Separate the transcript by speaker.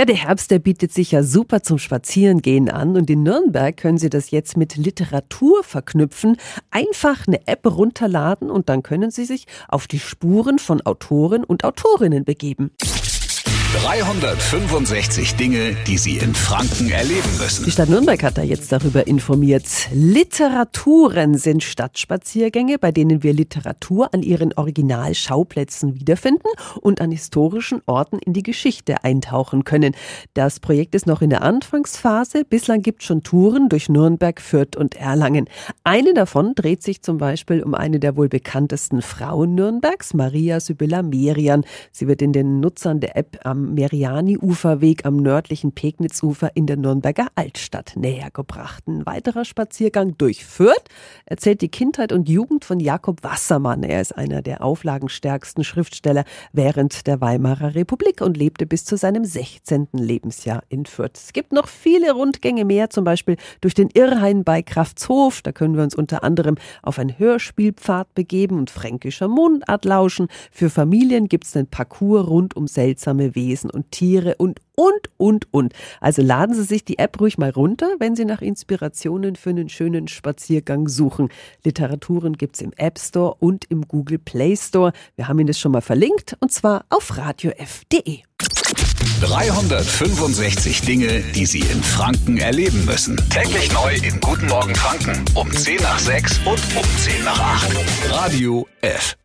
Speaker 1: Ja, der Herbst, der bietet sich ja super zum Spazierengehen an und in Nürnberg können Sie das jetzt mit Literatur verknüpfen. Einfach eine App runterladen und dann können Sie sich auf die Spuren von Autoren und Autorinnen begeben.
Speaker 2: 365 Dinge, die Sie in Franken erleben müssen.
Speaker 1: Die Stadt Nürnberg hat da jetzt darüber informiert. Literaturen sind Stadtspaziergänge, bei denen wir Literatur an ihren Originalschauplätzen wiederfinden und an historischen Orten in die Geschichte eintauchen können. Das Projekt ist noch in der Anfangsphase. Bislang gibt es schon Touren durch Nürnberg, Fürth und Erlangen. Eine davon dreht sich zum Beispiel um eine der wohl bekanntesten Frauen Nürnbergs, Maria Sibylla Merian. Sie wird in den Nutzern der App am Meriani-Uferweg am nördlichen Pegnitzufer in der Nürnberger Altstadt näher gebracht. Ein weiterer Spaziergang durch Fürth erzählt die Kindheit und Jugend von Jakob Wassermann. Er ist einer der auflagenstärksten Schriftsteller während der Weimarer Republik und lebte bis zu seinem 16. Lebensjahr in Fürth. Es gibt noch viele Rundgänge mehr, zum Beispiel durch den Irrhain bei Kraftshof. Da können wir uns unter anderem auf einen Hörspielpfad begeben und fränkischer Mundart lauschen. Für Familien gibt es einen Parcours rund um seltsame Wesen. Wesen und Tiere und, und, und, und. Also laden Sie sich die App ruhig mal runter, wenn Sie nach Inspirationen für einen schönen Spaziergang suchen. Literaturen gibt es im App Store und im Google Play Store. Wir haben Ihnen das schon mal verlinkt und zwar auf radiof.de.
Speaker 2: 365 Dinge, die Sie in Franken erleben müssen. Täglich neu in Guten Morgen Franken um 10 nach 6 und um 10 nach 8. Radio F.